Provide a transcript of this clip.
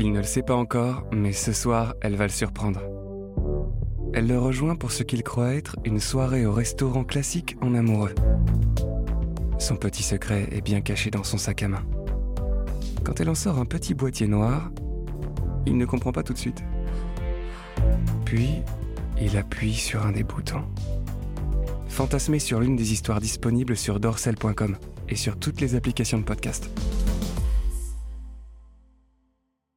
Il ne le sait pas encore, mais ce soir, elle va le surprendre. Elle le rejoint pour ce qu'il croit être une soirée au restaurant classique en amoureux. Son petit secret est bien caché dans son sac à main. Quand elle en sort un petit boîtier noir, il ne comprend pas tout de suite. Puis, il appuie sur un des boutons. Fantasmez sur l'une des histoires disponibles sur dorsel.com et sur toutes les applications de podcast.